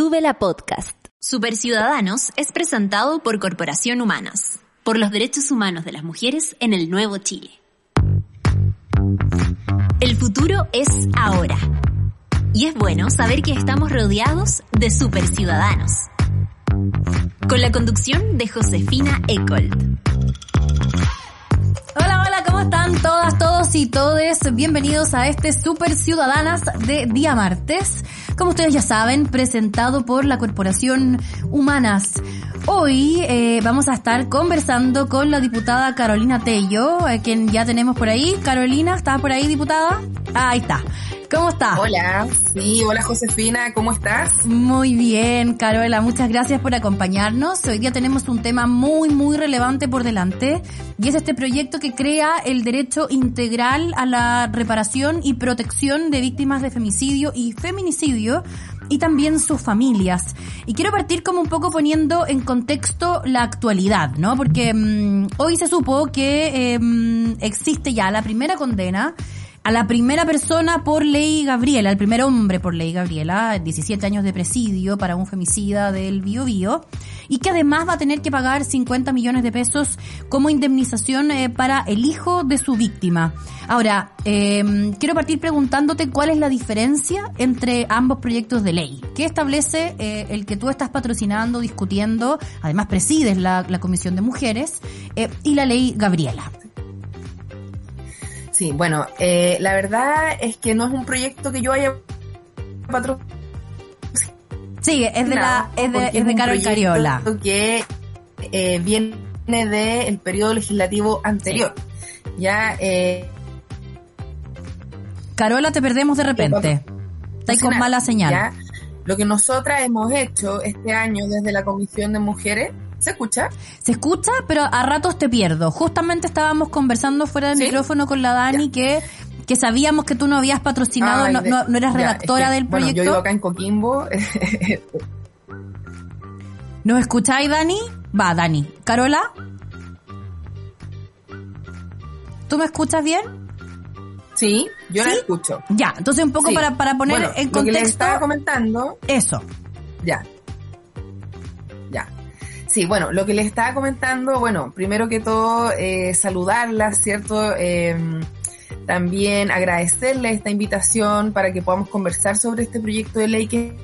Sube la podcast. Superciudadanos es presentado por Corporación Humanas, por los derechos humanos de las mujeres en el nuevo Chile. El futuro es ahora. Y es bueno saber que estamos rodeados de superciudadanos. Con la conducción de Josefina Ecold. ¿Cómo están todas, todos y todes? Bienvenidos a este Super Ciudadanas de día martes. Como ustedes ya saben, presentado por la Corporación Humanas. Hoy eh, vamos a estar conversando con la diputada Carolina Tello, eh, quien ya tenemos por ahí. Carolina, ¿estás por ahí, diputada? Ah, ahí está. ¿Cómo estás? Hola, sí, hola Josefina, ¿cómo estás? Muy bien, Carola, muchas gracias por acompañarnos. Hoy día tenemos un tema muy, muy relevante por delante y es este proyecto que crea el derecho integral a la reparación y protección de víctimas de femicidio y feminicidio y también sus familias. Y quiero partir como un poco poniendo en contexto la actualidad, ¿no? Porque mmm, hoy se supo que eh, existe ya la primera condena a la primera persona por ley Gabriela, el primer hombre por ley Gabriela, 17 años de presidio para un femicida del Bio Bio, y que además va a tener que pagar 50 millones de pesos como indemnización eh, para el hijo de su víctima. Ahora, eh, quiero partir preguntándote cuál es la diferencia entre ambos proyectos de ley. ¿Qué establece eh, el que tú estás patrocinando, discutiendo, además presides la, la Comisión de Mujeres, y la ley Gabriela? Sí, bueno, eh, la verdad es que no es un proyecto que yo haya patrocinado. Sí, es de la, es de, es de Carol Cariola. Que eh, viene del periodo legislativo anterior. Sí. Ya, eh, Carola, te perdemos de repente. Está ahí con mala señal. Ya, lo que nosotras hemos hecho este año desde la Comisión de Mujeres ¿Se escucha? Se escucha, pero a ratos te pierdo. Justamente estábamos conversando fuera del ¿Sí? micrófono con la Dani ya. que que sabíamos que tú no habías patrocinado, Ay, no, no, no, eras redactora ya, es que, del proyecto. Bueno, yo vivo acá en Coquimbo. ¿Nos escucháis, Dani? Va, Dani. ¿Carola? ¿Tú me escuchas bien? Sí, yo ¿Sí? la escucho. Ya, entonces un poco sí. para, para poner bueno, en contexto. Lo que les estaba comentando. Eso. Ya. Sí, bueno, lo que les estaba comentando, bueno, primero que todo, eh, saludarlas, ¿cierto? Eh, también agradecerle esta invitación para que podamos conversar sobre este proyecto de ley que...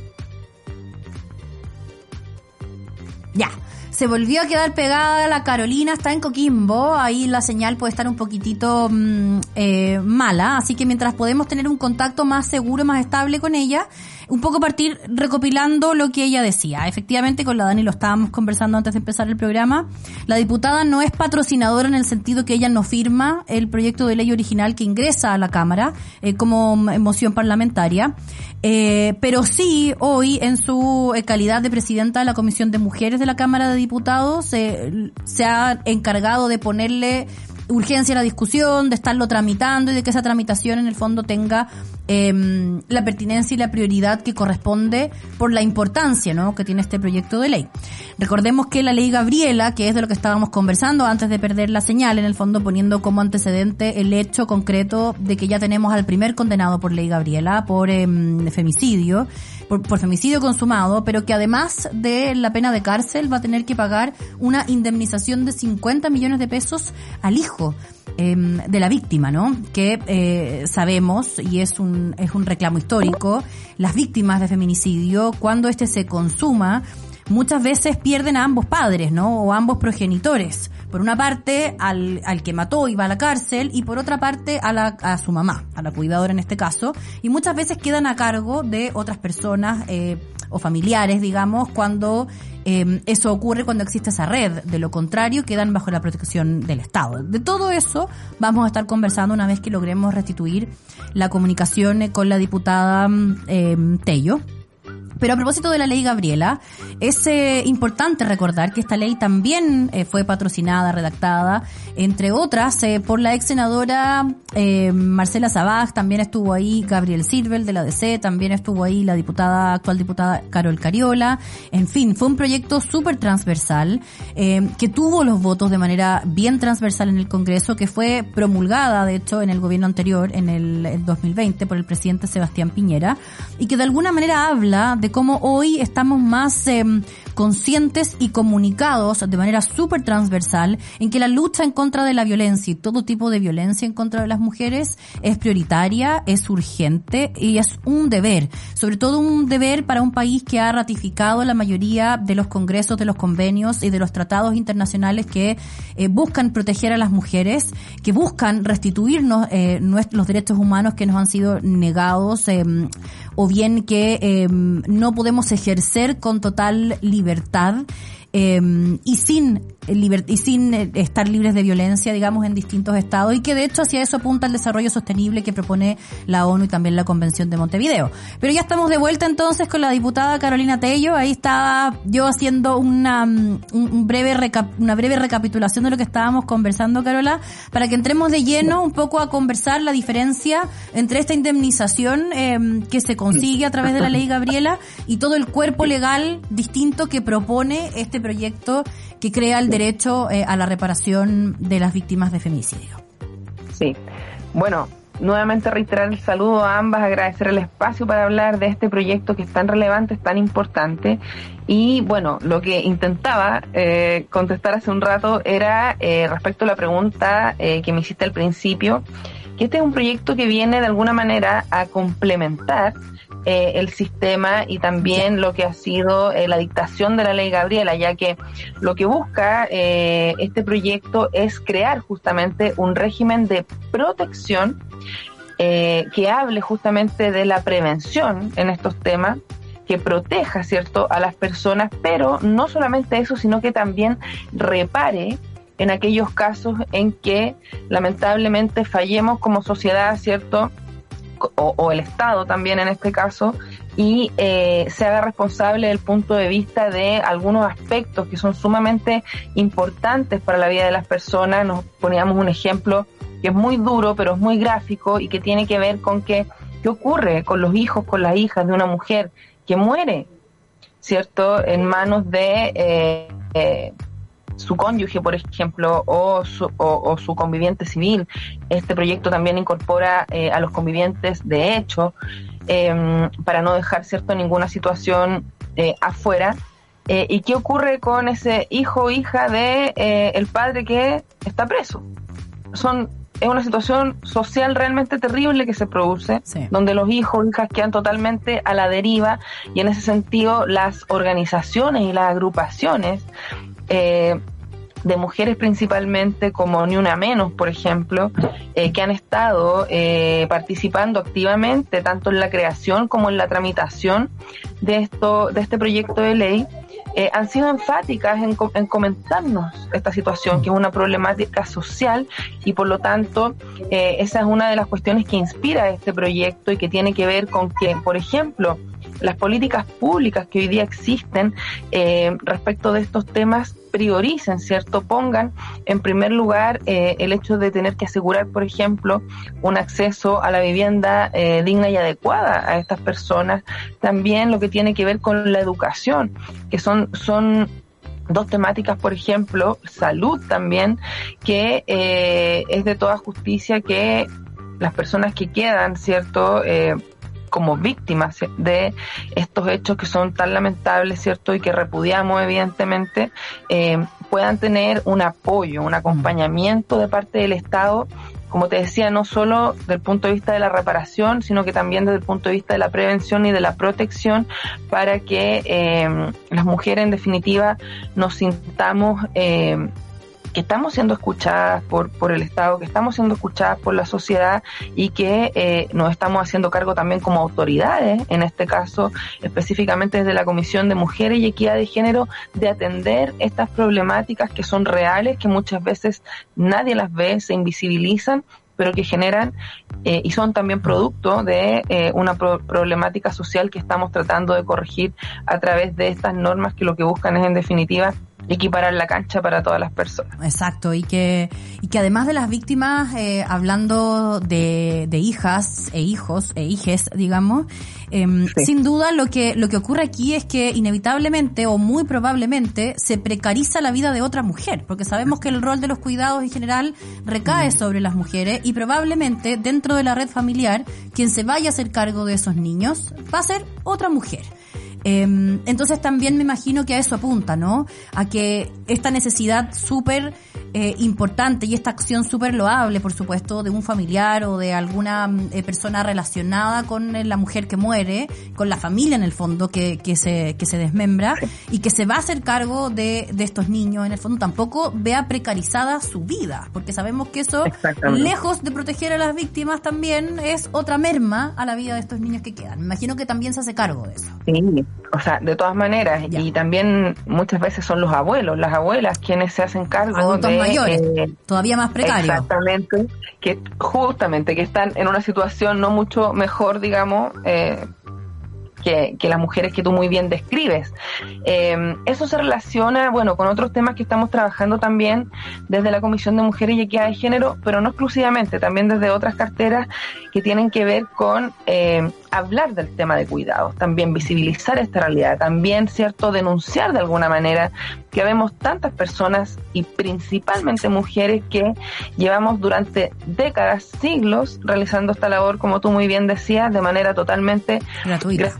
Ya, se volvió a quedar pegada la Carolina, está en Coquimbo, ahí la señal puede estar un poquitito mmm, eh, mala, así que mientras podemos tener un contacto más seguro, más estable con ella, un poco partir recopilando lo que ella decía. Efectivamente, con la Dani lo estábamos conversando antes de empezar el programa. La diputada no es patrocinadora en el sentido que ella no firma el proyecto de ley original que ingresa a la Cámara eh, como moción parlamentaria, eh, pero sí hoy en su eh, calidad de presidenta de la Comisión de Mujeres de la Cámara de Diputados se ha encargado de ponerle urgencia la discusión, de estarlo tramitando y de que esa tramitación en el fondo tenga eh, la pertinencia y la prioridad que corresponde por la importancia ¿no? que tiene este proyecto de ley. Recordemos que la ley Gabriela, que es de lo que estábamos conversando antes de perder la señal, en el fondo poniendo como antecedente el hecho concreto de que ya tenemos al primer condenado por ley Gabriela por eh, femicidio, por, por, femicidio consumado, pero que además de la pena de cárcel va a tener que pagar una indemnización de 50 millones de pesos al hijo eh, de la víctima, ¿no? Que eh, sabemos, y es un, es un reclamo histórico, las víctimas de feminicidio, cuando este se consuma, muchas veces pierden a ambos padres, ¿no? O ambos progenitores. Por una parte, al, al que mató va a la cárcel, y por otra parte, a, la, su mamá, a la cuidadora en este caso, y muchas veces quedan a cargo de otras personas eh, o familiares, digamos, cuando eh, eso ocurre cuando existe esa red. De lo contrario, quedan bajo la protección del Estado. De todo eso vamos a estar conversando una vez que logremos restituir la comunicación con la diputada eh, Tello. Pero a propósito de la ley Gabriela, es eh, importante recordar que esta ley también eh, fue patrocinada, redactada, entre otras, eh, por la ex senadora Marcela Sabaj, también estuvo ahí Gabriel Silvel de la DC, también estuvo ahí la diputada, actual diputada Carol Cariola. En fin, fue un proyecto súper transversal, que tuvo los votos de manera bien transversal en el Congreso, que fue promulgada, de hecho, en el gobierno anterior, en el 2020, por el presidente Sebastián Piñera, y que de alguna manera habla de de cómo hoy estamos más em, conscientes y comunicados de manera súper transversal en que la lucha en contra de la violencia y todo tipo de violencia en contra de las mujeres es prioritaria, es urgente y es un deber, sobre todo un deber para un país que ha ratificado la mayoría de los congresos, de los convenios y de los tratados internacionales que eh, buscan proteger a las mujeres, que buscan restituirnos eh, los derechos humanos que nos han sido negados em, o bien que em, no podemos ejercer con total libertad em, y sin y sin eh, estar libres de violencia, digamos, en distintos estados y que de hecho hacia eso apunta el desarrollo sostenible que propone la ONU y también la Convención de Montevideo. Pero ya estamos de vuelta entonces con la diputada Carolina Tello. Ahí estaba yo haciendo una, mm, breve una breve recapitulación de lo que estábamos conversando, Carola, para que entremos de lleno un poco a conversar la diferencia entre esta indemnización em, que se consigue a través de la ley Gabriela y todo el cuerpo legal distinto que propone este proyecto que crea el derecho eh, a la reparación de las víctimas de femicidio. Sí, bueno, nuevamente reiterar el saludo a ambas, agradecer el espacio para hablar de este proyecto que es tan relevante, es tan importante. Y bueno, lo que intentaba eh, contestar hace un rato era eh, respecto a la pregunta que me hiciste al principio, que este es un proyecto que viene de alguna manera a complementar eh, el sistema y también lo que ha sido eh, la dictación de la ley Gabriela, ya que lo que busca eh, este proyecto es crear justamente un régimen de protección que hable justamente de la prevención en estos temas que proteja, ¿cierto?, a las personas, pero no solamente eso, sino que también repare en aquellos casos en que lamentablemente fallemos como sociedad, ¿cierto?, o, el Estado también en este caso, y eh, se haga responsable del punto de vista de algunos aspectos que son sumamente importantes para la vida de las personas. Nos poníamos un ejemplo que es muy duro, pero es muy gráfico y que tiene que ver con que, qué ocurre con los hijos, con las hijas de una mujer que muere, ¿cierto?, en manos de... Eh, eh, su cónyuge, por ejemplo, o su, o, su conviviente civil. Este proyecto también incorpora eh, a los convivientes de hecho em, para no dejar cierto ninguna situación eh, afuera. Eh, ¿Y qué ocurre con ese hijo o hija de el padre que está preso? Son es una situación social realmente terrible que se produce, donde los hijos o hijas quedan totalmente a la deriva y en ese sentido las organizaciones y las agrupaciones eh, de mujeres principalmente, como Ni Una Menos, por ejemplo, eh, que han estado eh, participando activamente tanto en la creación como en la tramitación de, esto, de este proyecto de ley, han sido enfáticas en, en, comentarnos esta situación, que es una problemática social y por lo tanto esa es una de las cuestiones que inspira este proyecto y que tiene que ver con que, por ejemplo, las políticas públicas que hoy día existen eh, respecto de estos temas prioricen, ¿cierto? Pongan en primer lugar eh, el hecho de tener que asegurar, por ejemplo, un acceso a la vivienda eh, digna y adecuada a estas personas. También lo que tiene que ver con la educación, que son, son dos temáticas, por ejemplo, salud también, que es de toda justicia que las personas que quedan, ¿cierto? Como víctimas de estos hechos que son tan lamentables, ¿cierto? Y que repudiamos, evidentemente, eh, puedan tener un apoyo, un acompañamiento de parte del Estado como te decía, no solo del punto de vista de la reparación, sino que también desde el punto de vista de la prevención y de la protección para que eh, las mujeres en definitiva nos sintamos eh, que estamos siendo escuchadas por, por el Estado, que estamos siendo escuchadas por la sociedad y que eh, nos estamos haciendo cargo también como autoridades, en este caso específicamente desde la Comisión de Mujeres y Equidad de Género, de atender estas problemáticas que son reales, que muchas veces nadie las ve, se invisibilizan pero que generan eh, y son también producto de eh, una pro problemática social que estamos tratando de corregir a través de estas normas que lo que buscan es en definitiva equiparar la cancha para todas las personas. Exacto, y que, y que además de las víctimas, eh, hablando de, de hijas e hijos e hijes, digamos, eh, sin duda lo que, lo que ocurre aquí es que inevitablemente o muy probablemente se precariza la vida de otra mujer, porque sabemos que el rol de los cuidados en general recae sobre las mujeres y probablemente dentro de la red familiar quien se vaya a hacer cargo de esos niños va a ser otra mujer. Em, entonces también me imagino que a eso apunta, ¿no? A que esta necesidad súper eh, importante y esta acción súper loable, por supuesto, de un familiar o de alguna eh, persona relacionada con eh, la mujer que muere, con la familia en el fondo que, que, se, que se desmembra y que se va a hacer cargo de, de estos niños, en el fondo tampoco vea precarizada su vida, porque sabemos que eso, lejos de proteger a las víctimas, también es otra merma a la vida de estos niños que quedan. Me imagino que también se hace cargo de eso. Sí, o sea, de todas maneras, y también muchas veces son los abuelos, las abuelas quienes se hacen cargo Adultos de mayores, eh, todavía más precarios. Exactamente, que justamente que están en una situación no mucho mejor, digamos, eh, que, que, las mujeres que tú muy bien describes. Eh, eso se relaciona, bueno, con otros temas que estamos trabajando también desde la Comisión de Mujeres y Equidad de Género, pero no exclusivamente, también desde otras carteras que tienen que ver con eh, hablar del tema de cuidados, también visibilizar esta realidad, también, ¿cierto?, denunciar de alguna manera que vemos tantas personas y principalmente mujeres que llevamos durante décadas, siglos, realizando esta labor, como tú muy bien decías, de manera totalmente gratuita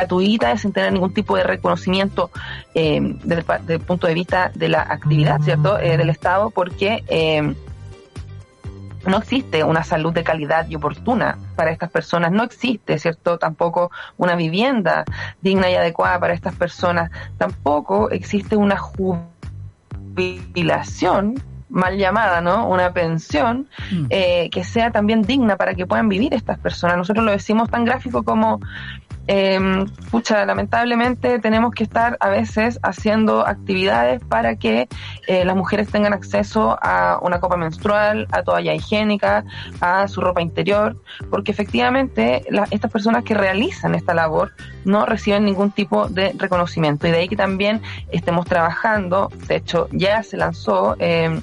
gratuita, sin tener ningún tipo de reconocimiento eh, desde, el punto de vista de la actividad, ¿cierto?, eh, del Estado, porque eh, no existe una salud de calidad y oportuna para estas personas, no existe, ¿cierto?, tampoco una vivienda digna y adecuada para estas personas, tampoco existe una jubilación mal llamada, ¿no? Una pensión mm. eh, que sea también digna para que puedan vivir estas personas. Nosotros lo decimos tan gráfico como eh, pucha, lamentablemente tenemos que estar a veces haciendo actividades para que eh, las mujeres tengan acceso a una copa menstrual, a toalla higiénica, a su ropa interior, porque efectivamente estas personas que realizan esta labor no reciben ningún tipo de reconocimiento. Y de ahí que también estemos trabajando, de hecho ya se lanzó eh,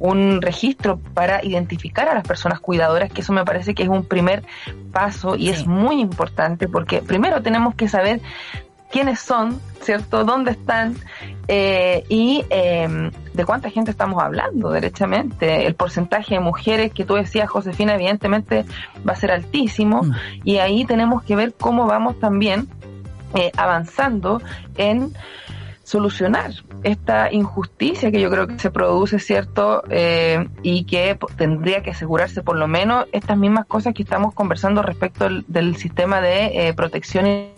un registro para identificar a las personas cuidadoras, que eso me parece que es un primer paso y sí. es muy importante porque primero tenemos que saber quiénes son, ¿cierto? ¿Dónde están? Eh, y eh, de cuánta gente estamos hablando, derechamente. El porcentaje de mujeres que tú decías, Josefina, evidentemente va a ser altísimo mm. y ahí tenemos que ver cómo vamos también eh, avanzando en solucionar esta injusticia que yo creo que se produce, ¿cierto? Eh, y que tendría que asegurarse por lo menos estas mismas cosas que estamos conversando respecto del, sistema de eh, protección y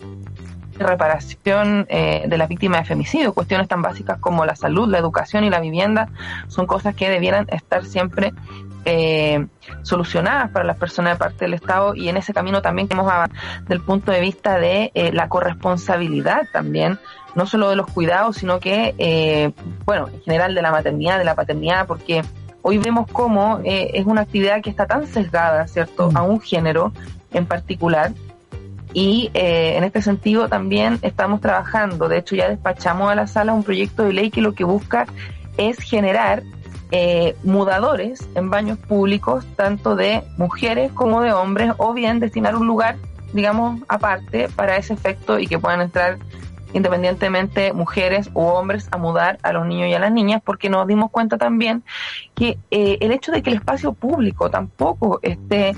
reparación eh, de las víctimas de femicidio. Cuestiones tan básicas como la salud, la educación y la vivienda son cosas que debieran estar siempre eh, solucionadas para las personas de parte del Estado y en ese camino también que hemos del punto de vista de eh, la corresponsabilidad también no solo de los cuidados, sino que, eh, bueno, en general de la maternidad, de la paternidad, porque hoy vemos cómo eh, es una actividad que está tan sesgada, ¿cierto?, a un género en particular. Y eh, en este sentido también estamos trabajando, de hecho ya despachamos a la sala un proyecto de ley que lo que busca es generar eh, mudadores en baños públicos, tanto de mujeres como de hombres, o bien destinar un lugar, digamos, aparte para ese efecto y que puedan entrar independientemente mujeres u hombres a mudar a los niños y a las niñas, porque nos dimos cuenta también que eh, el hecho de que el espacio público tampoco esté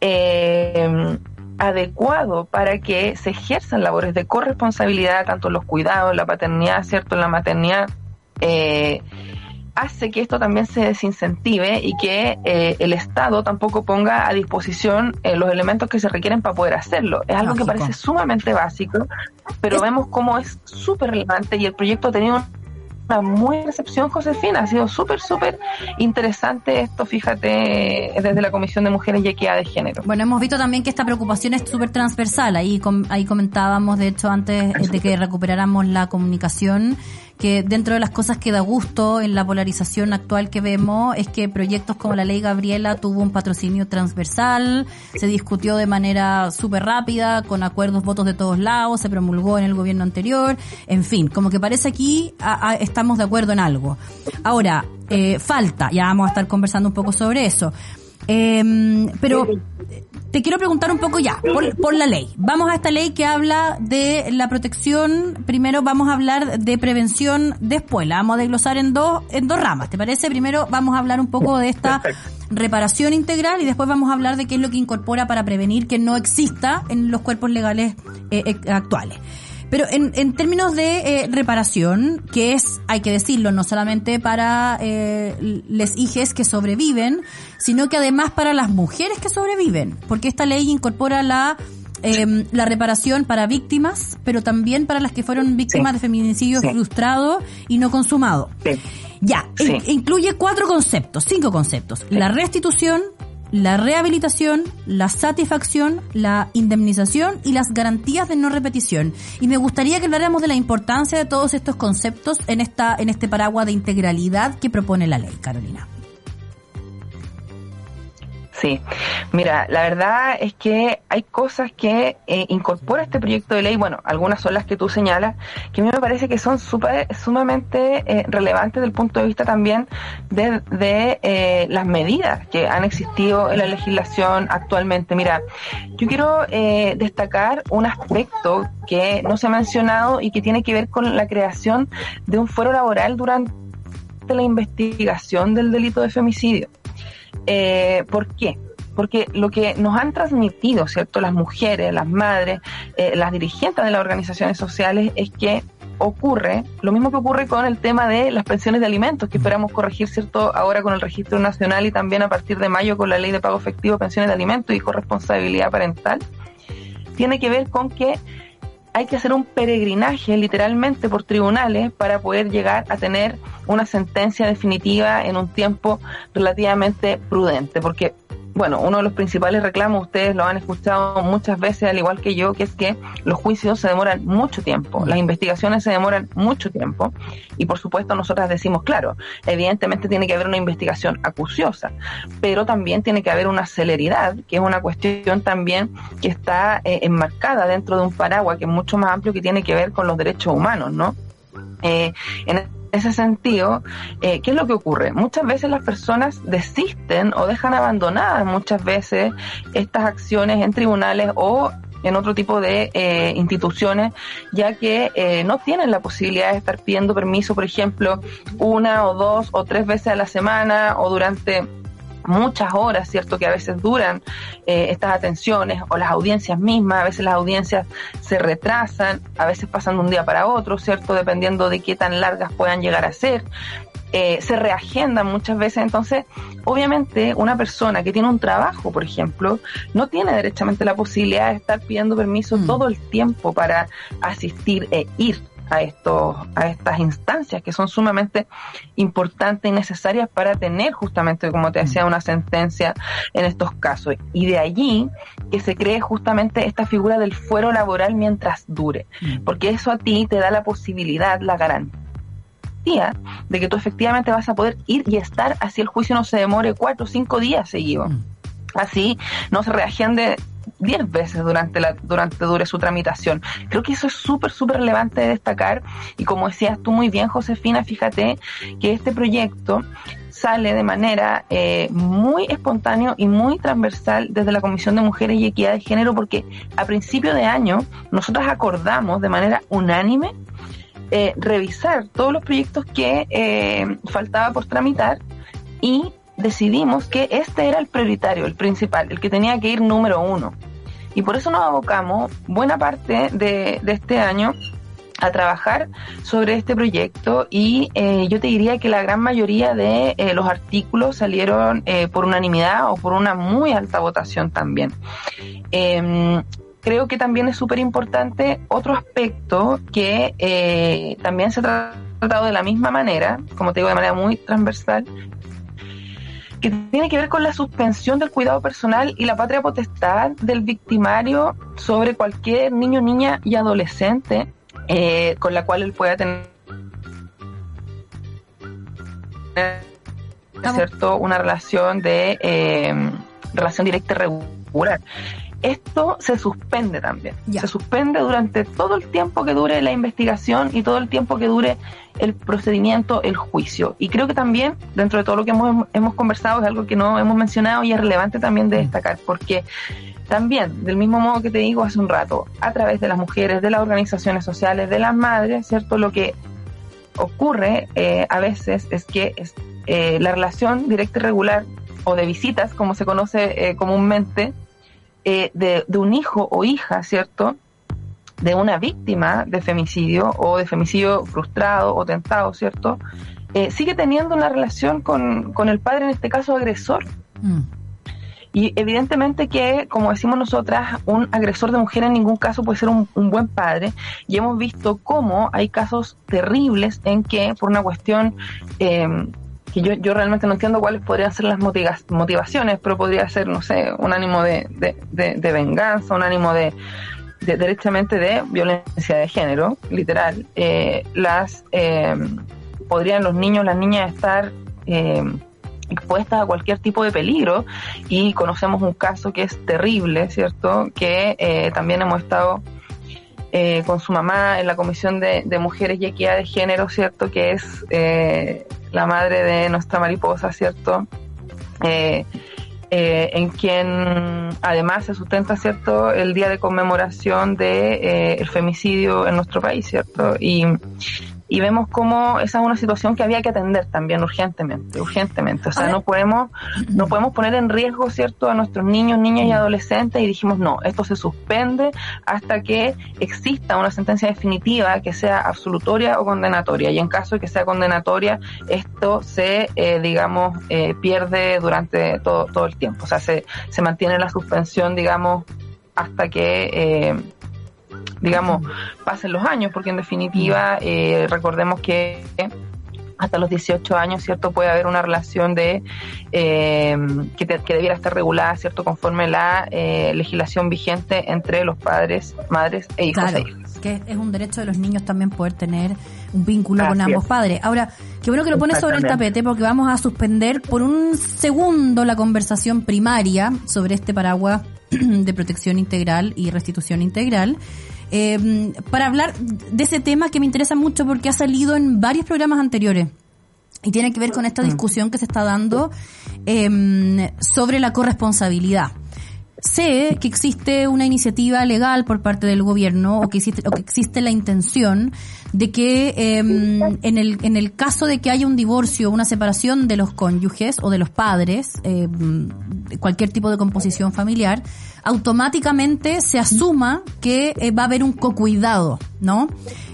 eh, adecuado para que se ejerzan labores de corresponsabilidad, tanto en los cuidados, la paternidad, cierto, en la maternidad, eh, hace que esto también se desincentive y que eh, el Estado tampoco ponga a disposición eh, los elementos que se requieren para poder hacerlo. Es algo Lógico. que parece sumamente básico, pero es... vemos cómo es súper relevante y el proyecto ha tenido muy recepción, Josefina. Ha sido súper, súper interesante esto, fíjate, desde la Comisión de Mujeres y Equidad de Género. Bueno, hemos visto también que esta preocupación es súper transversal. Ahí, ahí comentábamos, de hecho, antes de que recuperáramos la comunicación, que dentro de las cosas que da gusto en la polarización actual que vemos es que proyectos como la ley Gabriela tuvo un patrocinio transversal, se discutió de manera súper rápida, con acuerdos, votos de todos lados, se promulgó en el gobierno anterior, en fin, como que parece aquí estamos de acuerdo en algo. Ahora, eh, falta, ya vamos a estar conversando un poco sobre eso. Eh, pero te quiero preguntar un poco ya, por, la ley. Vamos a esta ley que habla de la protección. Primero vamos a hablar de prevención después. La vamos a desglosar en dos, en dos ramas. ¿Te parece? Primero vamos a hablar un poco de esta reparación integral y después vamos a hablar de qué es lo que incorpora para prevenir que no exista en los cuerpos legales eh, eh, actuales. Pero en, en términos de eh, reparación, que es, hay que decirlo, no solamente para eh, les hijes que sobreviven, sino que además para las mujeres que sobreviven, porque esta ley incorpora la eh, la reparación para víctimas, pero también para las que fueron víctimas de feminicidio frustrado y no consumado. Ya, incluye cuatro conceptos, cinco conceptos. La restitución, la rehabilitación, la satisfacción, la indemnización y las garantías de no repetición. Y me gustaría que habláramos de la importancia de todos estos conceptos en esta en este paraguas de integralidad que propone la ley, Carolina. Sí, mira, la verdad es que hay cosas que eh, incorpora este proyecto de ley, bueno, algunas son las que tú señalas, que a mí me parece que son super, sumamente eh, relevantes desde el punto de vista también de, de eh, las medidas que han existido en la legislación actualmente. Mira, yo quiero destacar un aspecto que no se ha mencionado y que tiene que ver con la creación de un fuero laboral durante la investigación del delito de femicidio. Eh, ¿Por qué? Porque lo que nos han transmitido, ¿cierto?, las mujeres, las madres, eh, las dirigentes de las organizaciones sociales es que ocurre lo mismo que ocurre con el tema de las pensiones de alimentos, que esperamos corregir, ¿cierto?, ahora con el registro nacional y también a partir de mayo con la ley de pago efectivo, pensiones de alimentos y corresponsabilidad parental. Tiene que ver con que hay que hacer un peregrinaje literalmente por tribunales para poder llegar a tener una sentencia definitiva en un tiempo relativamente prudente, porque bueno, uno de los principales reclamos, ustedes lo han escuchado muchas veces, al igual que yo, que es que los juicios se demoran mucho tiempo, las investigaciones se demoran mucho tiempo, y por supuesto nosotras decimos, claro, evidentemente tiene que haber una investigación acuciosa, pero también tiene que haber una celeridad, que es una cuestión también que está eh, enmarcada dentro de un paraguas que es mucho más amplio que tiene que ver con los derechos humanos, ¿no? Eh, en ese sentido, eh, ¿qué es lo que ocurre? Muchas veces las personas desisten o dejan abandonadas muchas veces estas acciones en tribunales o en otro tipo de eh, instituciones, ya que eh, no tienen la posibilidad de estar pidiendo permiso, por ejemplo, una o dos o tres veces a la semana o durante muchas horas, ¿cierto? Que a veces duran eh, estas atenciones o las audiencias mismas, a veces las audiencias se retrasan, a veces pasan de un día para otro, ¿cierto? Dependiendo de qué tan largas puedan llegar a ser. Eh, se reagendan muchas veces, entonces obviamente una persona que tiene un trabajo, por ejemplo, no tiene derechamente la posibilidad de estar pidiendo permiso mm. todo el tiempo para asistir e ir a, estos, a estas instancias que son sumamente importantes y necesarias para tener justamente, como te decía, una sentencia en estos casos. Y de allí que se cree justamente esta figura del fuero laboral mientras dure, mm. porque eso a ti te da la posibilidad, la garantía de que tú efectivamente vas a poder ir y estar así el juicio no se demore cuatro o cinco días seguidos. Mm. Así no se reagende 10 veces durante la durante dure su tramitación. Creo que eso es súper, súper relevante de destacar y como decías tú muy bien, Josefina, fíjate que este proyecto sale de manera eh, muy espontáneo y muy transversal desde la Comisión de Mujeres y Equidad de Género porque a principio de año nosotros acordamos de manera unánime eh, revisar todos los proyectos que eh, faltaba por tramitar y decidimos que este era el prioritario, el principal, el que tenía que ir número uno. Y por eso nos abocamos buena parte de, este año a trabajar sobre este proyecto y eh, yo te diría que la gran mayoría de eh, los artículos salieron eh, por unanimidad o por una muy alta votación también. Em, creo que también es súper importante otro aspecto que también se trata tratado de la misma manera, como te digo, de manera muy transversal, que tiene que ver con la suspensión del cuidado personal y la patria potestad del victimario sobre cualquier niño, niña y adolescente eh, con la cual él pueda tener cierto una relación de eh, relación directa y regular esto se suspende también. Ya. Se suspende durante todo el tiempo que dure la investigación y todo el tiempo que dure el procedimiento, el juicio. Y creo que también, dentro de todo lo que hemos, hemos conversado, es algo que no hemos mencionado y es relevante también de destacar, porque también, del mismo modo que te digo hace un rato, a través de las mujeres, de las organizaciones sociales, de las madres, ¿cierto? Lo que ocurre eh, a veces es que es, eh, la relación directa y regular o de visitas, como se conoce eh, comúnmente, eh, de, de un hijo o hija, ¿cierto? De una víctima de femicidio o de femicidio frustrado o tentado, ¿cierto? Eh, sigue teniendo una relación con, con el padre, en este caso agresor. Mm. Y evidentemente que, como decimos nosotras, un agresor de mujer en ningún caso puede ser un, un buen padre. Y hemos visto cómo hay casos terribles en que, por una cuestión eh, que yo, yo realmente no entiendo cuáles podrían ser las motiva- motivaciones, pero podría ser, no sé, un ánimo de, de, de- venganza, un ánimo de, de derechamente de violencia de género, literal. Eh, las eh, podrían los niños, las niñas estar eh, expuestas a cualquier tipo de peligro y conocemos un caso que es terrible, ¿cierto? Que eh, también hemos estado con su mamá en la Comisión de, Mujeres y Equidad de Género, ¿cierto? Que es la madre de nuestra mariposa, ¿cierto? Eh, eh, en quien además se sustenta, ¿cierto?, el día de conmemoración de eh, femicidio en nuestro país, ¿cierto? Y, y vemos cómo esa es una situación que había que atender también urgentemente, urgentemente. O sea, no podemos, no podemos poner en riesgo, ¿cierto?, a nuestros niños, niñas y adolescentes y dijimos, no, esto se suspende hasta que exista una sentencia definitiva que sea absolutoria o condenatoria. Y en caso de que sea condenatoria, esto se, eh, digamos, eh, pierde durante todo, todo el tiempo. O sea, se, se mantiene la suspensión, digamos, hasta que, eh, digamos, pasen los años, porque en definitiva, eh, recordemos que hasta los 18 años, ¿cierto? Puede haber una relación de eh, que, te- que debiera estar regulada, ¿cierto? Conforme la eh, legislación vigente entre los padres, madres e hijos Claro, e hijas. que es un derecho de los niños también poder tener un vínculo con ambos es. padres. Ahora, qué bueno que lo pones sobre el tapete porque vamos a suspender por un segundo la conversación primaria sobre este paraguas de protección integral y restitución integral. Eh, para hablar de ese tema que me interesa mucho porque ha salido en varios programas anteriores y tiene que ver con esta discusión que se está dando em, sobre la corresponsabilidad. Sé que existe una iniciativa legal por parte del gobierno o que existe, o que existe la intención de que em, en, el, en el caso de que haya un divorcio una separación de los cónyuges o de los padres, em, cualquier tipo de composición familiar, automáticamente se asuma que eh, va a haber un cocuidado, ¿no?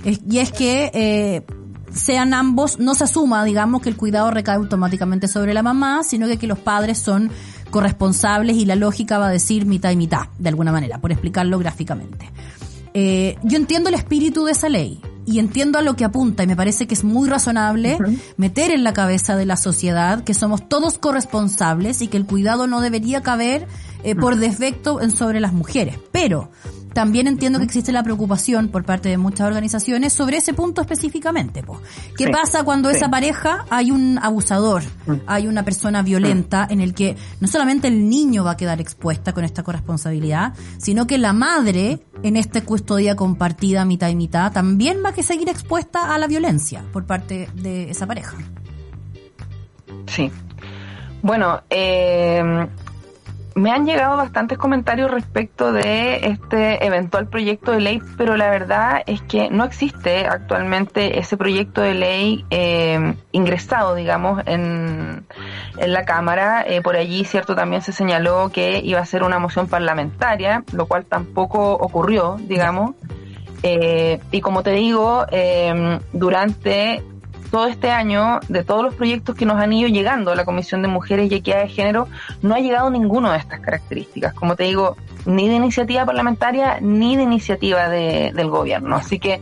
Y es que eh, sean ambos, no se asuma, digamos, que el cuidado recae automáticamente sobre la mamá, sino que los padres son corresponsables y la lógica va a decir mitad y mitad, de alguna manera, por explicarlo gráficamente. Eh, yo entiendo el espíritu de esa ley y entiendo a lo que apunta y me parece que es muy razonable meter en la cabeza de la sociedad que somos todos corresponsables y que el cuidado no debería caber eh, por defecto en sobre las mujeres. Pero también entiendo que existe la preocupación por parte de muchas organizaciones sobre ese punto específicamente. po. ¿Qué Sí, pasa cuando sí. esa pareja hay un abusador, hay una persona violenta en el que no solamente el niño va a quedar expuesta con esta corresponsabilidad, sino que la madre en esta custodia compartida mitad y mitad también va a que seguir expuesta a la violencia por parte de esa pareja. Sí. Bueno, eh, me han llegado bastantes comentarios respecto de este eventual proyecto de ley, pero la verdad es que no existe actualmente ese proyecto de ley eh, ingresado, digamos, en, en la Cámara. Eh, por allí, cierto, también se señaló que iba a ser una moción parlamentaria, lo cual tampoco ocurrió, digamos. Eh, y como te digo, durante todo este año, de todos los proyectos que nos han ido llegando a la Comisión de Mujeres y Equidad de Género, no ha llegado ninguno de estas características. Como te digo, ni de iniciativa parlamentaria ni de iniciativa de- del gobierno. Así que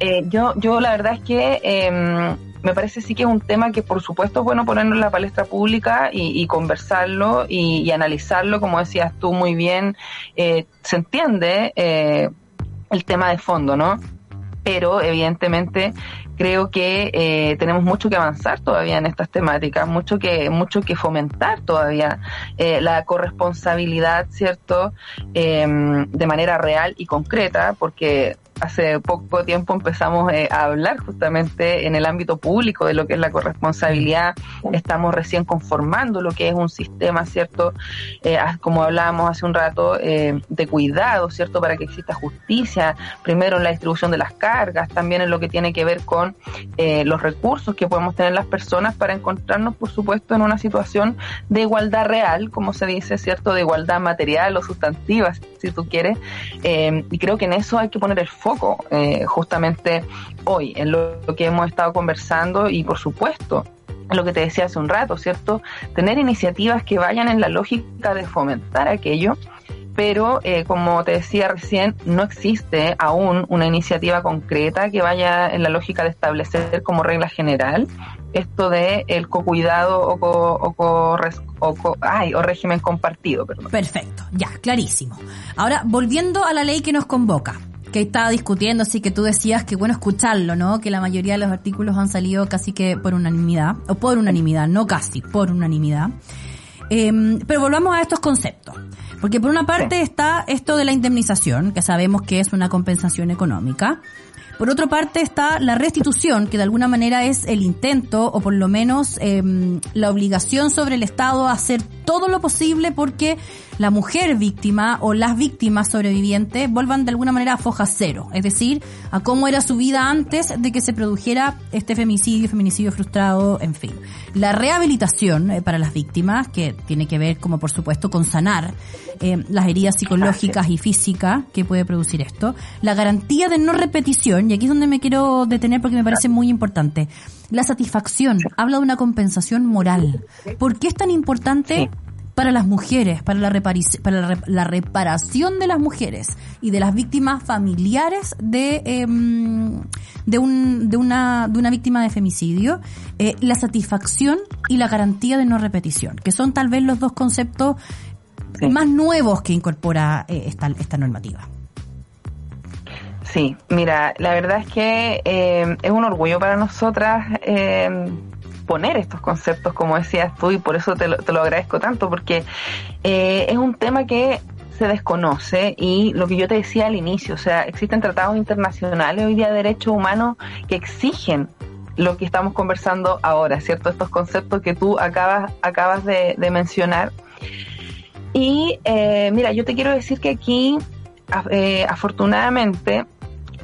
eh, yo, yo la verdad es que eh, me parece sí que es un tema que por supuesto es bueno ponerlo en la palestra pública y, y conversarlo y, y, analizarlo, como decías tú muy bien, eh, se entiende eh, el tema de fondo, ¿no? Pero evidentemente creo que eh, tenemos mucho que avanzar todavía en estas temáticas, mucho que mucho que fomentar todavía eh, la corresponsabilidad, cierto, eh, de manera real y concreta, porque hace poco tiempo empezamos eh, a hablar justamente en el ámbito público de lo que es la corresponsabilidad. Estamos recién conformando lo que es un sistema, ¿cierto? Eh, como hablábamos hace un rato, eh, de cuidado, ¿cierto? Para que exista justicia, primero en la distribución de las cargas, también en lo que tiene que ver con los recursos que podemos tener las personas para encontrarnos, por supuesto, en una situación de igualdad real, como se dice, ¿cierto? De igualdad material o sustantiva, si tú quieres. Y creo que en eso hay que poner el foco eh, justamente hoy, en lo, que hemos estado conversando y por supuesto lo que te decía hace un rato, ¿cierto? Tener iniciativas que vayan en la lógica de fomentar aquello, pero eh, como te decía recién, no existe aún una iniciativa concreta que vaya en la lógica de establecer como regla general esto de el cocuidado o, co, o, o, co, ay, o régimen compartido. Perfecto, ya, clarísimo. Ahora, volviendo a la ley que nos convoca que estaba discutiendo, así que tú decías que bueno escucharlo, ¿no? Que la mayoría de los artículos han salido casi que por unanimidad, o por unanimidad, no casi, por unanimidad. Eh, pero volvamos a estos conceptos. Porque por una parte sí. está esto de la indemnización, que sabemos que es una compensación económica. Por otra parte está la restitución, que de alguna manera es el intento o por lo menos eh, la obligación sobre el Estado a hacer todo lo posible porque la mujer víctima o las víctimas sobrevivientes vuelvan de alguna manera a foja cero, es decir, a cómo era su vida antes de que se produjera este femicidio, feminicidio frustrado, en fin. La rehabilitación eh, para las víctimas, que tiene que ver como por supuesto con sanar eh, las heridas psicológicas y físicas que puede producir esto. La garantía de no repetición, y aquí es donde me quiero detener porque me parece muy importante. La satisfacción habla de una compensación moral. ¿Por qué es tan importante para las mujeres, para, la, para la, la, reparación de las mujeres y de las víctimas familiares de, eh, de, un, de, una, de una víctima de femicidio, eh, la satisfacción y la garantía de no repetición, que son tal vez los dos conceptos sí. más nuevos que incorpora eh, esta, esta normativa. Sí, mira, la verdad es que eh, es un orgullo para nosotras eh, poner estos conceptos, como decías tú, y por eso te lo, te lo agradezco tanto, porque eh, es un tema que se desconoce y lo que yo te decía al inicio, o sea, existen tratados internacionales hoy día de derechos humanos que exigen lo que estamos conversando ahora, ¿cierto? Estos conceptos que tú acabas, acabas de, mencionar. Y eh, mira, yo te quiero decir que aquí, afortunadamente,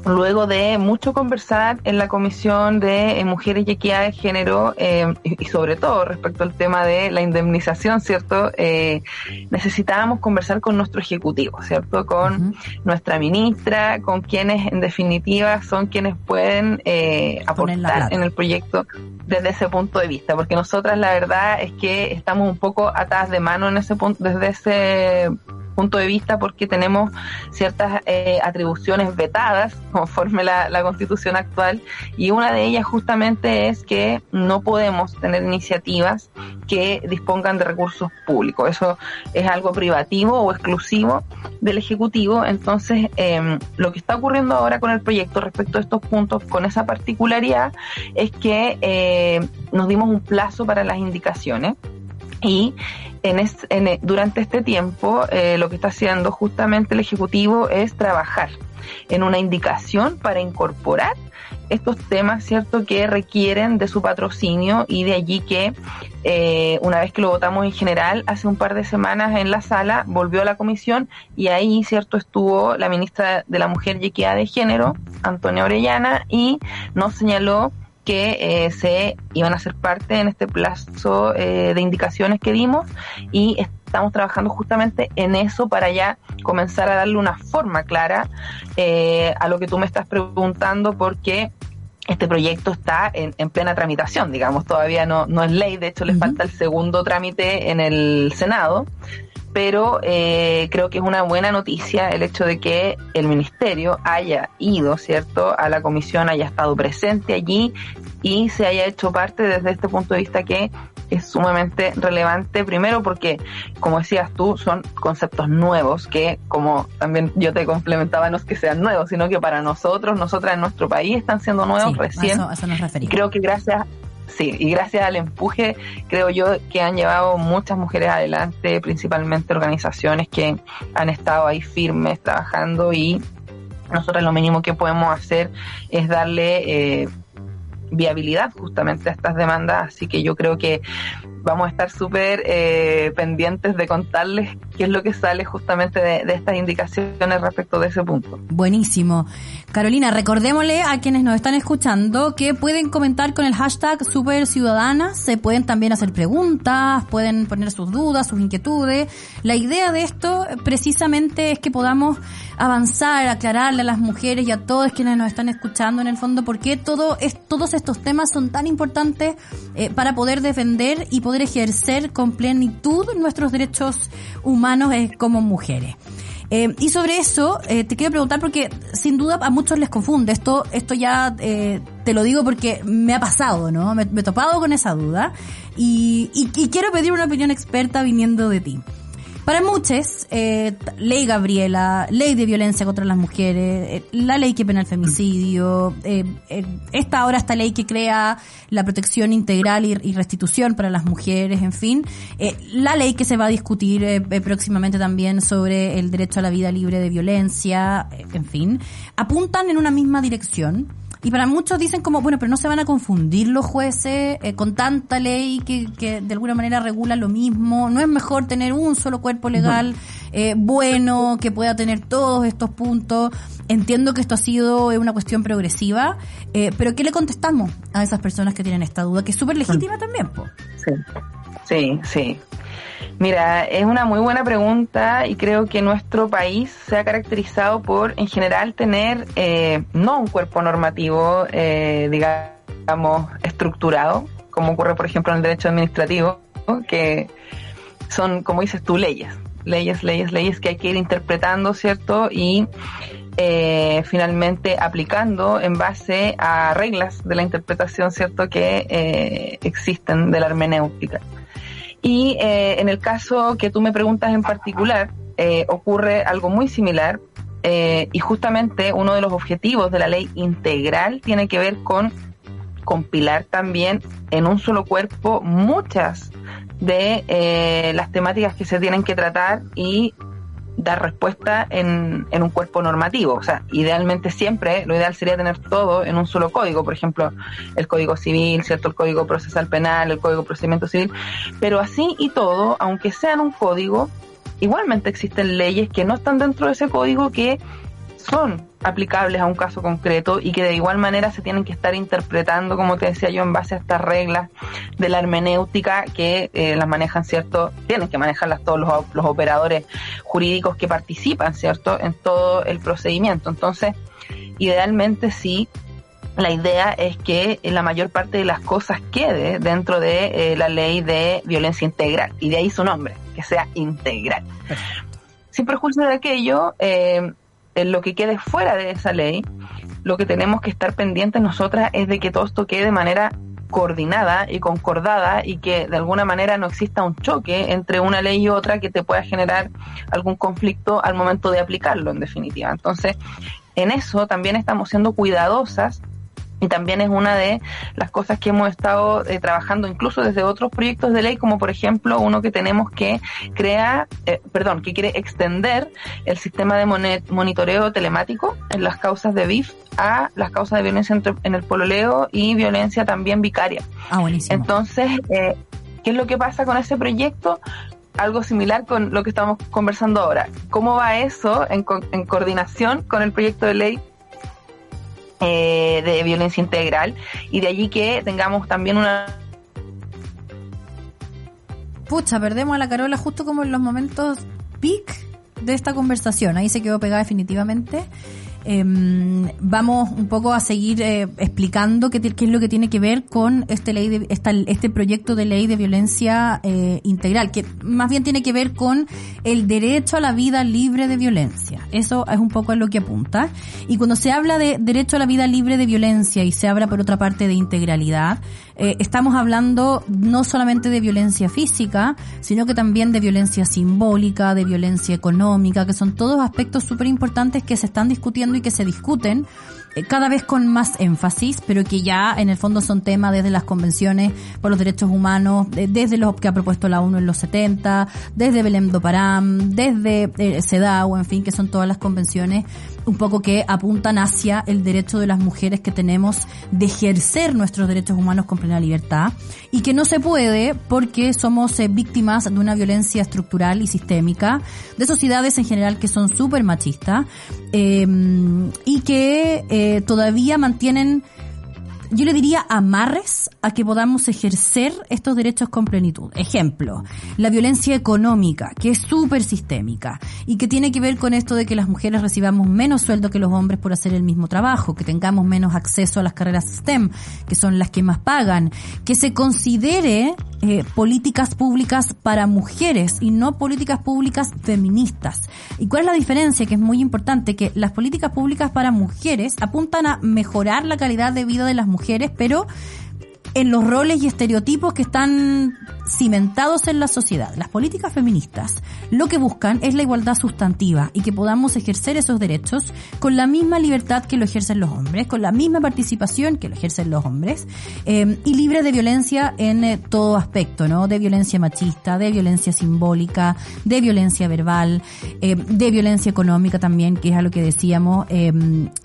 luego de mucho conversar en la Comisión de eh, Mujeres y Equidad de Género eh, y, y, sobre todo respecto al tema de la indemnización, ¿cierto? Eh, necesitábamos conversar con nuestro Ejecutivo, ¿cierto? Con uh -huh. nuestra ministra, con quienes en definitiva son quienes pueden eh, aportar en el proyecto desde ese punto de vista, porque nosotras la verdad es que estamos un poco atadas de mano en ese punto, desde ese punto de vista porque tenemos ciertas eh, atribuciones vetadas conforme la, constitución actual y una de ellas justamente es que no podemos tener iniciativas que dispongan de recursos públicos. Eso es algo privativo o exclusivo del Ejecutivo. Entonces, eh, lo que está ocurriendo ahora con el proyecto respecto a estos puntos, con esa particularidad, es que eh, nos dimos un plazo para las indicaciones y en es, en, durante este tiempo eh, lo que está haciendo justamente el Ejecutivo es trabajar en una indicación para incorporar estos temas, ¿cierto?, que requieren de su patrocinio y de allí que eh, una vez que lo votamos en general, hace un par de semanas en la sala, volvió a la comisión y ahí, ¿cierto?, estuvo la ministra de la Mujer y Equidad de Género, Antonia Orellana, y nos señaló que eh, se iban a hacer parte en este plazo eh, de indicaciones que dimos y estamos trabajando justamente en eso para ya comenzar a darle una forma clara eh, a lo que tú me estás preguntando porque este proyecto está en, en, plena tramitación, digamos, todavía no, no es ley, de hecho le uh -huh. falta el segundo trámite en el Senado, pero eh, creo que es una buena noticia el hecho de que el ministerio haya ido, ¿cierto?, a la comisión, haya estado presente allí y se haya hecho parte desde este punto de vista que es sumamente relevante, primero porque, como decías tú, son conceptos nuevos que, como también yo te complementaba, no es que sean nuevos, sino que para nosotros, nosotras en nuestro país están siendo nuevos Sí, recién. a eso- a eso nos referimos. Creo que gracias, sí, y gracias al empuje, creo yo que han llevado muchas mujeres adelante, principalmente organizaciones que han estado ahí firmes trabajando y nosotros lo mínimo que podemos hacer es darle eh, viabilidad justamente a estas demandas, así que yo creo que vamos a estar súper eh, pendientes de contarles qué es lo que sale justamente de, de estas indicaciones respecto de ese punto. Buenísimo. Carolina, recordémosle a quienes nos están escuchando que pueden comentar con el hashtag Super Ciudadanas, se pueden también hacer preguntas, pueden poner sus dudas, sus inquietudes. La idea de esto precisamente es que podamos avanzar, aclararle a las mujeres y a todos quienes nos están escuchando en el fondo por qué todo es, todos estos temas son tan importantes eh, para poder defender y poder ejercer con plenitud nuestros derechos humanos eh, como mujeres. Eh, y sobre eso te quiero preguntar porque sin duda a muchos les confunde. Esto, esto ya te lo digo porque me ha pasado, ¿no? Me, he topado con esa duda y quiero pedir una opinión experta viniendo de ti. Para muchos, eh, ley Gabriela, ley de violencia contra las mujeres, eh, la ley que pena el femicidio, eh, eh, esta ahora esta ley que crea la protección integral y, y restitución para las mujeres, en fin, eh, la ley que se va a discutir eh, próximamente también sobre el derecho a la vida libre de violencia, en fin, apuntan en una misma dirección. Y para muchos dicen como, bueno, pero no se van a confundir los jueces eh, con tanta ley que, que de alguna manera regula lo mismo. No es mejor tener un solo cuerpo legal eh, bueno que pueda tener todos estos puntos. Entiendo que esto ha sido eh, una cuestión progresiva, eh, pero ¿qué le contestamos a esas personas que tienen esta duda? Que es súper legítima también, po. Sí, sí, sí. Mira, es una muy buena pregunta y creo que nuestro país se ha caracterizado por, en general, tener eh, no un cuerpo normativo, eh, digamos, estructurado, como ocurre, por ejemplo, en el derecho administrativo, que son, como dices tú, leyes, leyes, leyes, leyes que hay que ir interpretando, ¿cierto? Y eh, finalmente aplicando en base a reglas de la interpretación, ¿cierto?, que eh, existen de la hermenéutica. Y eh, en el caso que tú me preguntas en particular, eh, ocurre algo muy similar eh, y justamente uno de los objetivos de la ley integral tiene que ver con compilar también en un solo cuerpo muchas de eh, las temáticas que se tienen que tratar y dar respuesta en, en un cuerpo normativo. O sea, idealmente siempre, lo ideal sería tener todo en un solo código, por ejemplo, el Código Civil, ¿cierto? El Código Procesal Penal, el Código Procedimiento Civil, pero así y todo, aunque sean un código, igualmente existen leyes que no están dentro de ese código que son aplicables a un caso concreto y que de igual manera se tienen que estar interpretando, como te decía yo, en base a estas reglas de la hermenéutica que eh, las manejan, ¿cierto? Tienen que manejarlas todos los, los operadores jurídicos que participan, ¿cierto? En todo el procedimiento. Entonces, idealmente sí, la idea es que la mayor parte de las cosas quede dentro de eh, la ley de violencia integral y de ahí su nombre, que sea integral. Sin perjuicio de aquello, eh, en lo que quede fuera de esa ley, lo que tenemos que estar pendientes nosotras es de que todo esto quede de manera coordinada y concordada y que de alguna manera no exista un choque entre una ley y otra que te pueda generar algún conflicto al momento de aplicarlo en definitiva. Entonces, en eso también estamos siendo cuidadosas y también es una de las cosas que hemos estado eh, trabajando incluso desde otros proyectos de ley, como por ejemplo uno que tenemos que crear, eh, perdón, que quiere extender el sistema de monitoreo telemático en las causas de BIF a las causas de violencia entre- en el pololeo y violencia también vicaria. Ah, buenísimo. Entonces, eh, ¿qué es lo que pasa con ese proyecto? Algo similar con lo que estamos conversando ahora. ¿Cómo va eso en, co- en coordinación con el proyecto de ley eh, de violencia integral? Y de allí que tengamos también una Pucha, perdemos a la Carola justo como en los momentos peak de esta conversación. Ahí se quedó pegada definitivamente. Em, vamos un poco a seguir eh, explicando qué, es lo que tiene que ver con este ley de, este proyecto de ley de violencia eh, integral, que más bien tiene que ver con el derecho a la vida libre de violencia. Eso es un poco a lo que apunta. Y cuando se habla de derecho a la vida libre de violencia y se habla por otra parte de integralidad, eh, estamos hablando no solamente de violencia física, sino que también de violencia simbólica, de violencia económica, que son todos aspectos súper importantes que se están discutiendo y que se discuten eh, cada vez con más énfasis, pero que ya en el fondo son temas desde las convenciones por los derechos humanos, desde los que ha propuesto la ONU en los 70, desde Belém do Pará, desde eh, CEDAW, en fin, que son todas las convenciones un poco que apuntan hacia el derecho de las mujeres que tenemos de ejercer nuestros derechos humanos con plena libertad y que no se puede porque somos eh, víctimas de una violencia estructural y sistémica de sociedades en general que son súper machistas eh, y que eh, todavía mantienen yo le diría amarres a que podamos ejercer estos derechos con plenitud. Ejemplo, la violencia económica, que es súper sistémica y que tiene que ver con esto de que las mujeres recibamos menos sueldo que los hombres por hacer el mismo trabajo, que tengamos menos acceso a las carreras STEM, que son las que más pagan, que se considere eh, políticas públicas para mujeres y no políticas públicas feministas. ¿Y cuál es la diferencia? Que es muy importante, que las políticas públicas para mujeres apuntan a mejorar la calidad de vida de las mujeres, pero en los roles y estereotipos que están cimentados en la sociedad. Las políticas feministas lo que buscan es la igualdad sustantiva y que podamos ejercer esos derechos con la misma libertad que lo ejercen los hombres, con la misma participación que lo ejercen los hombres eh, y libre de violencia en eh, todo aspecto, ¿no? De violencia machista, de violencia simbólica, de violencia verbal, eh, de violencia económica también, que es a lo que decíamos,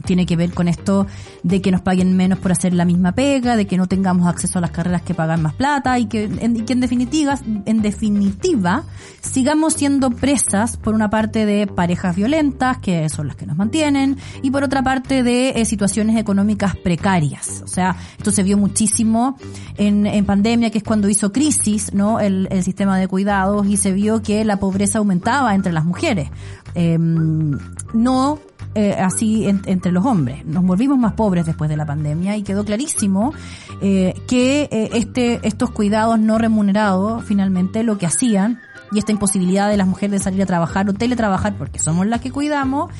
tiene que ver con esto de que nos paguen menos por hacer la misma pega, de que no tengamos acceso a las carreras que pagan más plata y que en, que en definitiva, en definitiva sigamos siendo presas por una parte de parejas violentas, que son las que nos mantienen, y por otra parte de eh, situaciones económicas precarias. O sea, esto se vio muchísimo en, pandemia, que es cuando hizo crisis, ¿no? El sistema de cuidados y se vio que la pobreza aumentaba entre las mujeres. Eh, no eh, así en, entre los hombres. Nos volvimos más pobres después de la pandemia y quedó clarísimo eh, que eh, este, estos cuidados no remunerados finalmente lo que hacían y esta imposibilidad de las mujeres de salir a trabajar o teletrabajar porque somos las que cuidamos,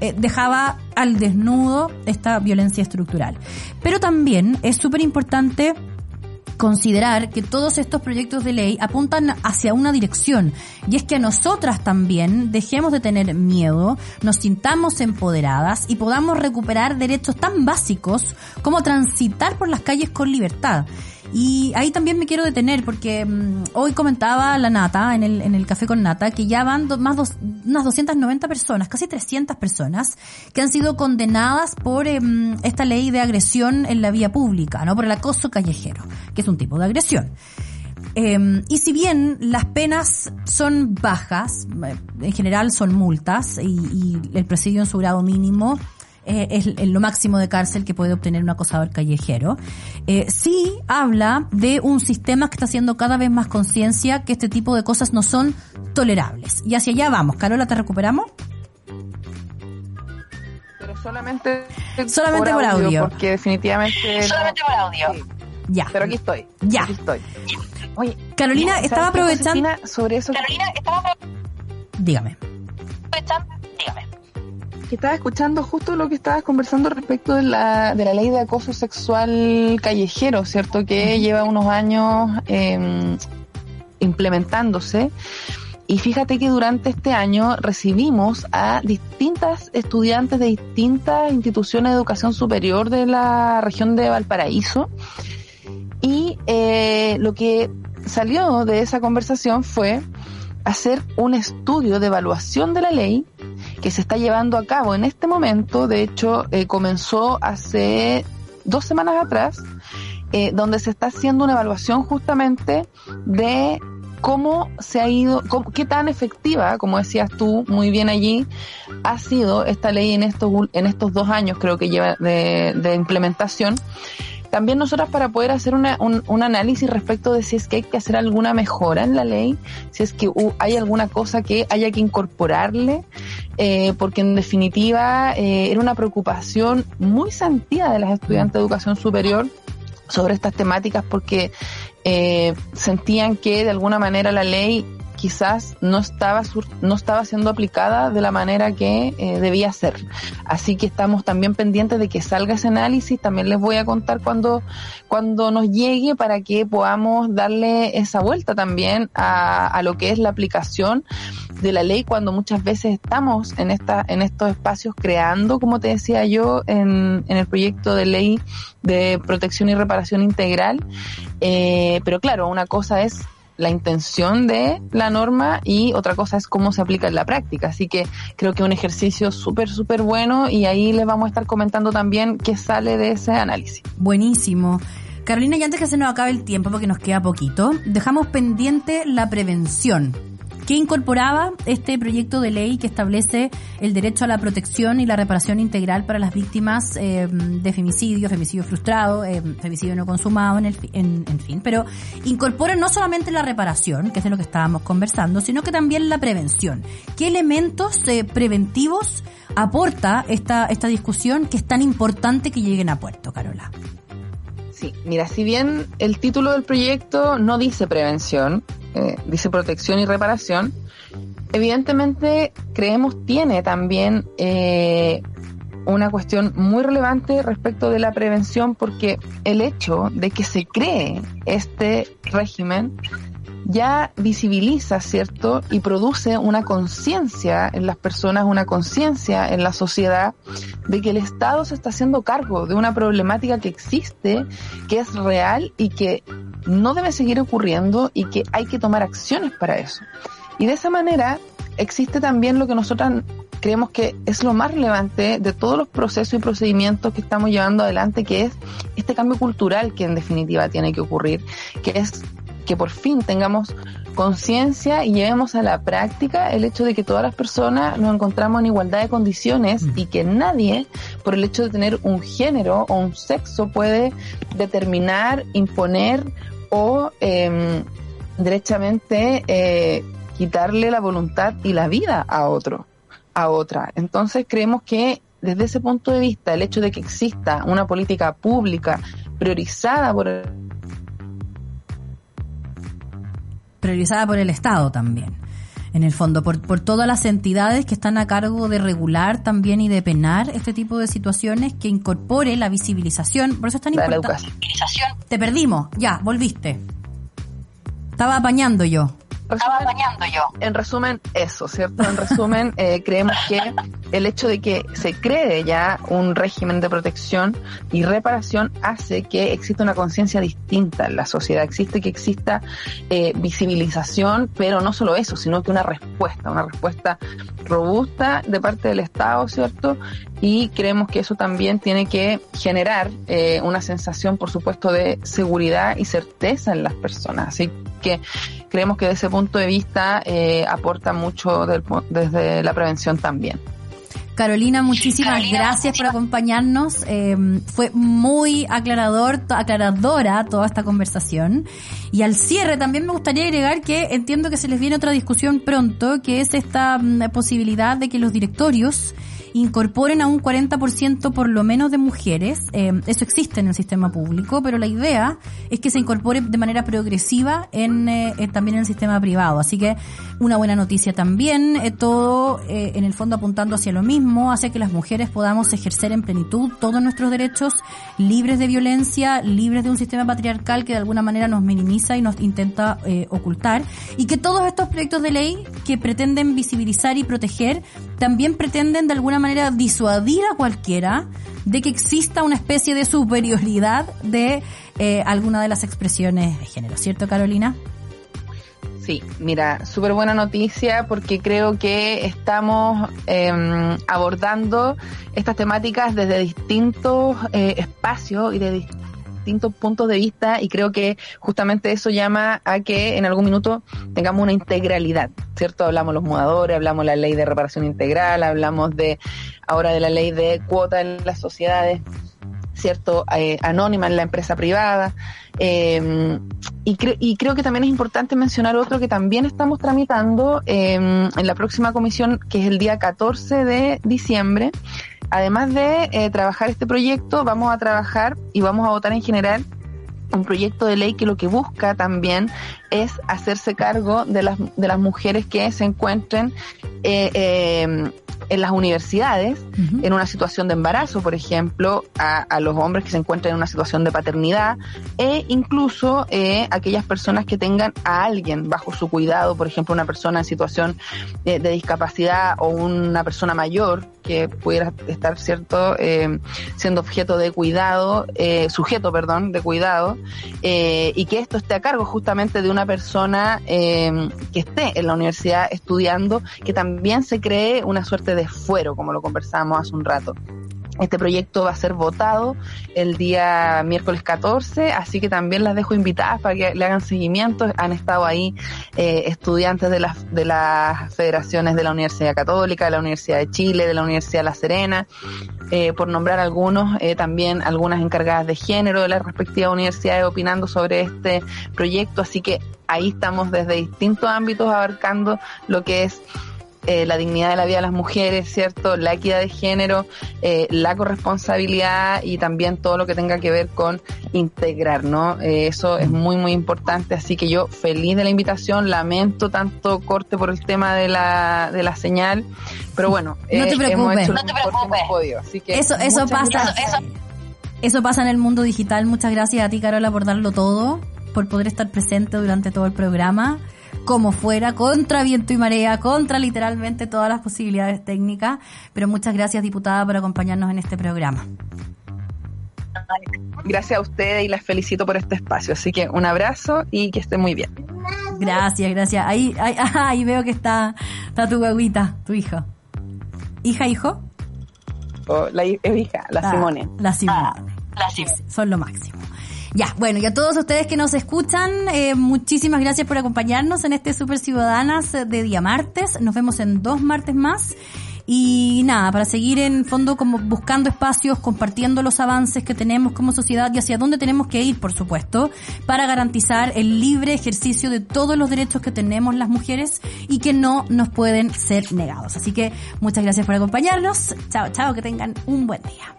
eh, dejaba al desnudo esta violencia estructural. Pero también es súper importante considerar que todos estos proyectos de ley apuntan hacia una dirección y es que nosotras también dejemos de tener miedo, nos sintamos empoderadas y podamos recuperar derechos tan básicos como transitar por las calles con libertad. Y ahí también me quiero detener porque mm, hoy comentaba la Nata en el, en el café con Nata que ya van más dos, unas 290 personas, casi 300 personas que han sido condenadas por em, esta ley de agresión en la vía pública, ¿no? Por el acoso callejero, que es un tipo de agresión. Eh, y si bien las penas son bajas, eh, en general son multas y, y el presidio en su grado mínimo eh, es, lo máximo de cárcel que puede obtener un acosador callejero. Eh, sí habla de un sistema que está haciendo cada vez más conciencia que este tipo de cosas no son tolerables. Y hacia allá vamos. Carola, ¿te recuperamos? Pero solamente, solamente por, audio, Porque definitivamente... Solamente por audio. Sí. Ya. Pero aquí estoy. Ya. Aquí estoy. Oye, Carolina, estaba aprovechando... sobre eso... Carolina, estaba Dígame. aprovechando... Que estaba escuchando justo lo que estabas conversando respecto de la, de la ley de acoso sexual callejero, ¿cierto? Que lleva unos años eh, implementándose. Y fíjate que durante este año recibimos a distintas estudiantes de distintas instituciones de educación superior de la región de Valparaíso. Y eh, lo que salió de esa conversación fue hacer un estudio de evaluación de la ley que se está llevando a cabo en este momento. De hecho, eh, comenzó hace dos semanas atrás, eh, donde se está haciendo una evaluación justamente de cómo se ha ido, cómo, qué tan efectiva, como decías tú muy bien allí, ha sido esta ley en estos, en estos dos años, creo que lleva de, de implementación también nosotras para poder hacer una, un, un análisis respecto de si es que hay que hacer alguna mejora en la ley, si es que hu- hay alguna cosa que haya que incorporarle, eh, porque en definitiva eh, era una preocupación muy sentida de las estudiantes de educación superior sobre estas temáticas porque eh, sentían que de alguna manera la ley quizás no estaba sur- no estaba siendo aplicada de la manera que eh, debía ser. Así que estamos también pendientes de que salga ese análisis. También les voy a contar cuando, cuando nos llegue para que podamos darle esa vuelta también a, a lo que es la aplicación de la ley cuando muchas veces estamos en esta, en estos espacios creando, como te decía yo, en, en el proyecto de ley de protección y reparación integral. Eh, pero claro, una cosa es la intención de la norma y otra cosa es cómo se aplica en la práctica. Así que creo que un ejercicio súper, súper bueno y ahí les vamos a estar comentando también qué sale de ese análisis. Buenísimo. Carolina, y antes que se nos acabe el tiempo, porque nos queda poquito, dejamos pendiente la prevención. ¿Qué incorporaba este proyecto de ley que establece el derecho a la protección y la reparación integral para las víctimas eh, de femicidio, femicidio frustrado, eh, femicidio no consumado, en, el, en fin? Pero incorpora no solamente la reparación, que es de lo que estábamos conversando, sino que también la prevención. ¿Qué elementos eh, preventivos aporta esta, esta discusión que es tan importante que lleguen a puerto, Carola? Sí, mira, si bien el título del proyecto no dice prevención, eh, dice protección y reparación, evidentemente creemos tiene también eh, una cuestión muy relevante respecto de la prevención porque el hecho de que se cree este régimen ya visibiliza, ¿cierto? Y produce una conciencia en las personas, una conciencia en la sociedad de que el Estado se está haciendo cargo de una problemática que existe, que es real y que no debe seguir ocurriendo y que hay que tomar acciones para eso. Y de esa manera existe también lo que nosotras creemos que es lo más relevante de todos los procesos y procedimientos que estamos llevando adelante, que es este cambio cultural que en definitiva tiene que ocurrir, que es que por fin tengamos conciencia y llevemos a la práctica el hecho de que todas las personas nos encontramos en igualdad de condiciones y que nadie, por el hecho de tener un género o un sexo, puede determinar, imponer o eh, derechamente eh, quitarle la voluntad y la vida a otro, a otra. Entonces creemos que desde ese punto de vista, el hecho de que exista una política pública priorizada por el priorizada por el Estado también. En el fondo, por, por todas las entidades que están a cargo de regular también y de penar este tipo de situaciones que incorpore la visibilización. Por eso es tan importante. Te perdimos, ya, volviste. Estaba apañando yo. Estaba bañando yo. En resumen, eso, ¿cierto? En resumen, eh, creemos que el hecho de que se cree ya un régimen de protección y reparación hace que exista una conciencia distinta en la sociedad. Existe que exista eh, visibilización, pero no solo eso, sino que una respuesta, una respuesta robusta de parte del Estado, ¿cierto? Y creemos que eso también tiene que generar eh, una sensación, por supuesto, de seguridad y certeza en las personas. Así que creemos que desde ese punto de vista eh, aporta mucho del desde la prevención también. Carolina, muchísimas Carolina, gracias por acompañarnos. Eh, fue muy aclarador, aclaradora toda esta conversación. Y al cierre también me gustaría agregar que entiendo que se les viene otra discusión pronto, que es esta mm, posibilidad de que los directorios incorporen a un 40% por lo menos de mujeres. Eh, eso existe en el sistema público, pero la idea es que se incorpore de manera progresiva en, eh, eh, también en el sistema privado. Así que una buena noticia también, eh, todo eh, en el fondo apuntando hacia lo mismo, hacia que las mujeres podamos ejercer en plenitud todos nuestros derechos libres de violencia, libres de un sistema patriarcal que de alguna manera nos minimiza y nos intenta eh, ocultar, y que todos estos proyectos de ley que pretenden visibilizar y proteger también pretenden de alguna manera disuadir a cualquiera de que exista una especie de superioridad de alguna de las expresiones de género, ¿cierto Carolina? Sí, mira, súper buena noticia porque creo que estamos eh, abordando estas temáticas desde distintos eh, espacios y de distintos puntos de vista y creo que justamente eso llama a que en algún minuto tengamos una integralidad, ¿cierto? Hablamos los mudadores, hablamos la ley de reparación integral, hablamos de ahora de la ley de cuota en las sociedades. ¿Cierto? Eh, anónima en la empresa privada. Eh, y, cre- y creo que también es importante mencionar otro que también estamos tramitando eh, en la próxima comisión, que es el día 14 de diciembre. Además de eh, trabajar este proyecto, vamos a trabajar y vamos a votar en general un proyecto de ley que lo que busca también es hacerse cargo de las, de las mujeres que se encuentren eh, eh, en las universidades en una situación de embarazo, por ejemplo, a, a los hombres que se encuentran en una situación de paternidad e incluso eh, aquellas personas que tengan a alguien bajo su cuidado, por ejemplo, una persona en situación de, de discapacidad o una persona mayor que pudiera estar cierto eh, siendo objeto de cuidado, eh, sujeto, perdón, de cuidado, y que esto esté a cargo justamente de una persona eh, que esté en la universidad estudiando, que también se cree una suerte de fuero, como lo conversábamos hace un rato. Este proyecto va a ser votado el día miércoles 14, así que también las dejo invitadas para que le hagan seguimiento. Han estado ahí eh, estudiantes de las, de las federaciones de la Universidad Católica, de la Universidad de Chile, de la Universidad La Serena, eh, por nombrar algunos, eh, también algunas encargadas de género de las respectivas universidades opinando sobre este proyecto, así que ahí estamos desde distintos ámbitos abarcando lo que es eh, la dignidad de la vida de las mujeres, ¿cierto? La equidad de género, eh, la corresponsabilidad y también todo lo que tenga que ver con integrar, ¿no? Eh, eso es muy, muy importante, así que yo feliz de la invitación, lamento tanto corte por el tema de la, de la señal, pero bueno, No te hemos preocupes. hecho lo No te mejor que preocupes. hemos podido, así que Eso, eso pasa. gracias. Eso- Eso pasa en el mundo digital. Muchas gracias a ti, Carola, por darlo todo, por poder estar presente durante todo el programa, como fuera, contra viento y marea, contra literalmente todas las posibilidades técnicas. Pero muchas gracias, diputada, por acompañarnos en este programa. Gracias a ustedes y las felicito por este espacio, así que un abrazo y que estén muy bien. Gracias, gracias. Ahí, ahí, ahí veo que está, está tu guaguita, tu hijo. ¿Hija, hijo? O la hi- hija, la Ah, Simone. La Simone. La Sim. son lo máximo. Ya, bueno, y a todos ustedes que nos escuchan, eh, muchísimas gracias por acompañarnos en este Super Ciudadanas de día martes. Nos vemos en dos martes más. Y nada, para seguir en fondo como buscando espacios, compartiendo los avances que tenemos como sociedad y hacia dónde tenemos que ir, por supuesto, para garantizar el libre ejercicio de todos los derechos que tenemos las mujeres y que no nos pueden ser negados. Así que muchas gracias por acompañarnos. Chao, chao, que tengan un buen día.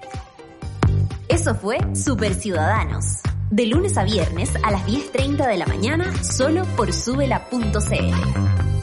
Eso fue Super Ciudadanos. De lunes a viernes a las 10.30 de la mañana, solo por subela.cl.